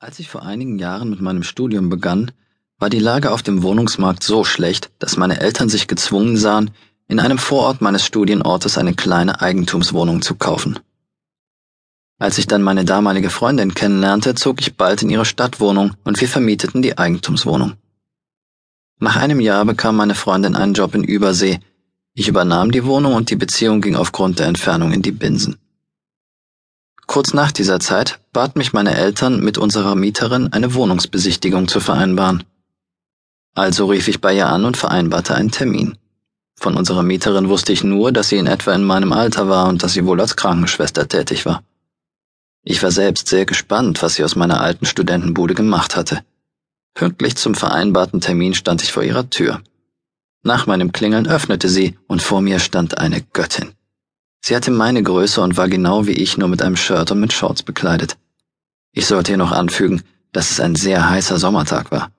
Als ich vor einigen Jahren mit meinem Studium begann, war die Lage auf dem Wohnungsmarkt so schlecht, dass meine Eltern sich gezwungen sahen, in einem Vorort meines Studienortes eine kleine Eigentumswohnung zu kaufen. Als ich dann meine damalige Freundin kennenlernte, zog ich bald in ihre Stadtwohnung und wir vermieteten die Eigentumswohnung. Nach einem Jahr bekam meine Freundin einen Job in Übersee. Ich übernahm die Wohnung und die Beziehung ging aufgrund der Entfernung in die Binsen. Kurz nach dieser Zeit bat mich meine Eltern, mit unserer Mieterin eine Wohnungsbesichtigung zu vereinbaren. Also rief ich bei ihr an und vereinbarte einen Termin. Von unserer Mieterin wusste ich nur, dass sie in etwa in meinem Alter war und dass sie wohl als Krankenschwester tätig war. Ich war selbst sehr gespannt, was sie aus meiner alten Studentenbude gemacht hatte. Pünktlich zum vereinbarten Termin stand ich vor ihrer Tür. Nach meinem Klingeln öffnete sie, und vor mir stand eine Göttin. Sie hatte meine Größe und war genau wie ich nur mit einem Shirt und mit Shorts bekleidet. Ich sollte hier noch anfügen, dass es ein sehr heißer Sommertag war.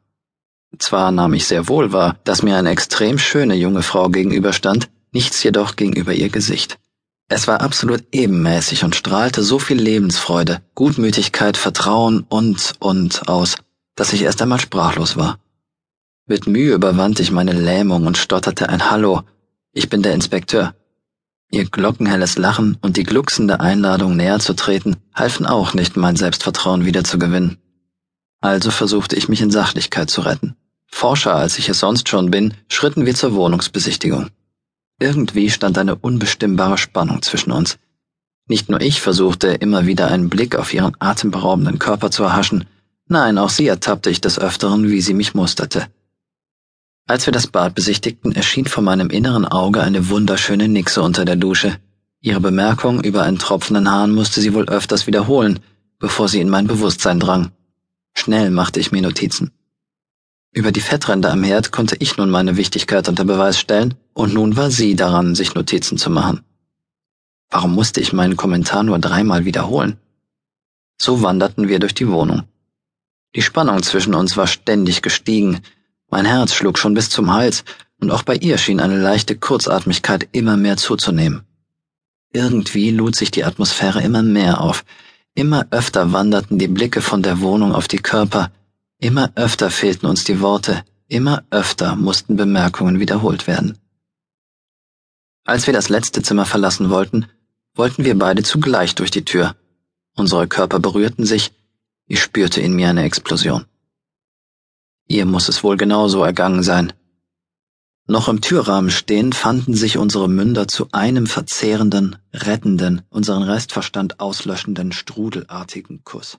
Zwar nahm ich sehr wohl wahr, dass mir eine extrem schöne junge Frau gegenüberstand, nichts jedoch gegenüber ihr Gesicht. Es war absolut ebenmäßig und strahlte so viel Lebensfreude, Gutmütigkeit, Vertrauen und und aus, dass ich erst einmal sprachlos war. Mit Mühe überwand ich meine Lähmung und stotterte ein Hallo. Ich bin der Inspekteur. Ihr glockenhelles Lachen und die glucksende Einladung näher zu treten halfen auch nicht, mein Selbstvertrauen wiederzugewinnen. Also versuchte ich mich in Sachlichkeit zu retten. Forscher, als ich es sonst schon bin, schritten wir zur Wohnungsbesichtigung. Irgendwie stand eine unbestimmbare Spannung zwischen uns. Nicht nur ich versuchte immer wieder einen Blick auf ihren atemberaubenden Körper zu erhaschen, nein, auch sie ertappte ich des Öfteren, wie sie mich musterte. Als wir das Bad besichtigten, erschien vor meinem inneren Auge eine wunderschöne Nixe unter der Dusche. Ihre Bemerkung über einen tropfenden Hahn musste sie wohl öfters wiederholen, bevor sie in mein Bewusstsein drang. Schnell machte ich mir Notizen. Über die Fettränder am Herd konnte ich nun meine Wichtigkeit unter Beweis stellen, und nun war sie daran, sich Notizen zu machen. Warum musste ich meinen Kommentar nur dreimal wiederholen? So wanderten wir durch die Wohnung. Die Spannung zwischen uns war ständig gestiegen, mein Herz schlug schon bis zum Hals, und auch bei ihr schien eine leichte Kurzatmigkeit immer mehr zuzunehmen. Irgendwie lud sich die Atmosphäre immer mehr auf, immer öfter wanderten die Blicke von der Wohnung auf die Körper, immer öfter fehlten uns die Worte, immer öfter mussten Bemerkungen wiederholt werden. Als wir das letzte Zimmer verlassen wollten, wollten wir beide zugleich durch die Tür. Unsere Körper berührten sich, ich spürte in mir eine Explosion. Ihr muss es wohl genauso ergangen sein. Noch im Türrahmen stehend fanden sich unsere Münder zu einem verzehrenden, rettenden, unseren Restverstand auslöschenden, strudelartigen Kuss.